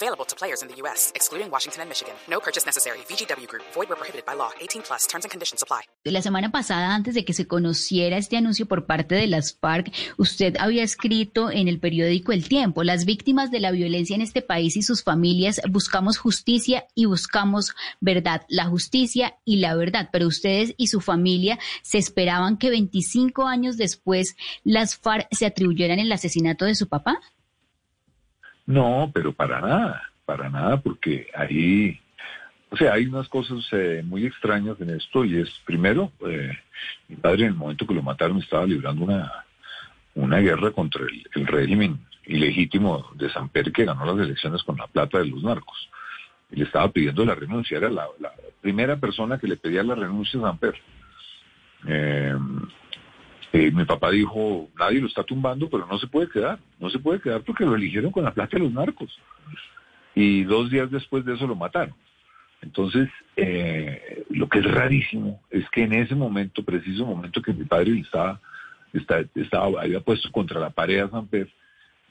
Available to players in the U.S., excluding Washington and Michigan. No purchase necessary. VGW Group. Void prohibited by law. 18 plus. Terms and conditions apply. La semana pasada, antes de que se conociera este anuncio por parte de las FARC, usted había escrito en el periódico El Tiempo, las víctimas de la violencia en este país y sus familias buscamos justicia y buscamos verdad, la justicia y la verdad. Pero ustedes y su familia se esperaban que 25 años después las FARC se atribuyeran el asesinato de su papá. No, pero para nada, para nada, porque ahí, o sea, hay unas cosas eh, muy extrañas en esto y es, primero, eh, mi padre en el momento que lo mataron estaba librando una, una guerra contra el, régimen ilegítimo de Samper que ganó las elecciones con la plata de los narcos. Y le estaba pidiendo la renuncia, era la, primera persona que le pedía la renuncia a Samper. Eh, eh, mi papá dijo, nadie lo está tumbando, pero no se puede quedar, no se puede quedar porque lo eligieron con la plata de los narcos. Y dos días después de eso lo mataron. Entonces, eh, lo que es rarísimo es que en ese momento, preciso momento que mi padre estaba, había puesto contra la pared a San Pedro,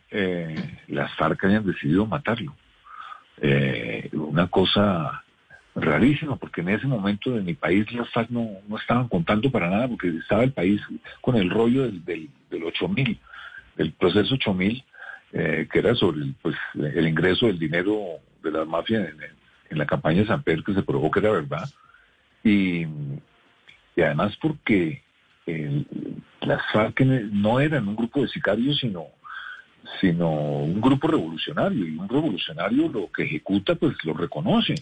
eh, las FARC hayan decidido matarlo. una cosa rarísimo, porque en ese momento de mi país las FARC no, no estaban contando para nada, porque estaba el país con el rollo del, del, del 8000, del proceso 8000, eh, que era sobre el, pues, el ingreso del dinero de la mafia en, en la campaña de San Pedro, que se probó que era verdad. Y, y además porque las FARC no eran un grupo de sicarios, sino sino un grupo revolucionario, y un revolucionario lo que ejecuta, pues lo reconoce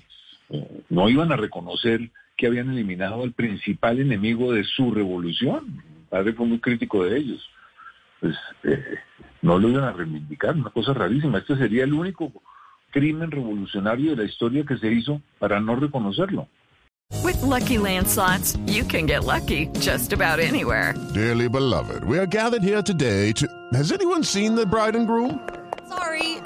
no iban a reconocer que habían eliminado al principal enemigo de su revolución. Mi padre fue muy crítico de ellos. Pues eh, no lo iban a reivindicar, una cosa rarísima. Este sería el único crimen revolucionario de la historia que se hizo para no reconocerlo. With lucky landslots, you can get lucky just about anywhere. Dearly beloved, we are gathered here today to. Has anyone seen the bride and groom?